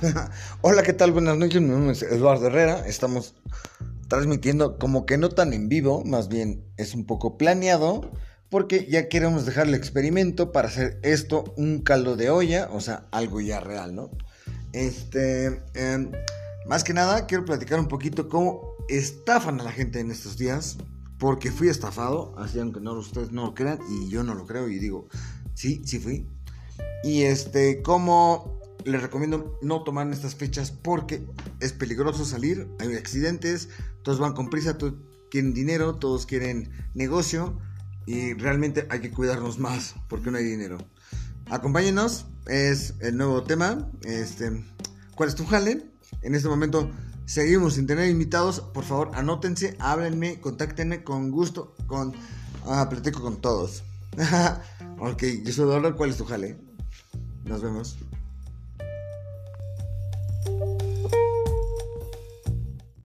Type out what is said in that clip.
Hola, ¿qué tal? Buenas noches, mi nombre es Eduardo Herrera. Estamos transmitiendo como que no tan en vivo, más bien es un poco planeado, porque ya queremos dejar el experimento para hacer esto un caldo de olla, o sea, algo ya real, ¿no? Este, em, más que nada, quiero platicar un poquito cómo estafan a la gente en estos días, porque fui estafado, así aunque no ustedes no lo crean, y yo no lo creo, y digo, sí, sí fui. Y este, cómo les recomiendo no tomar estas fechas porque es peligroso salir, hay accidentes, todos van con prisa, todos quieren dinero, todos quieren negocio y realmente hay que cuidarnos más porque no hay dinero. Acompáñenos, es el nuevo tema. Este, ¿Cuál es tu jale? En este momento seguimos sin tener invitados. Por favor, anótense, háblenme, contáctenme con gusto, con ah, platico con todos. ok, yo soy Eduardo, ¿cuál es tu jale? Nos vemos.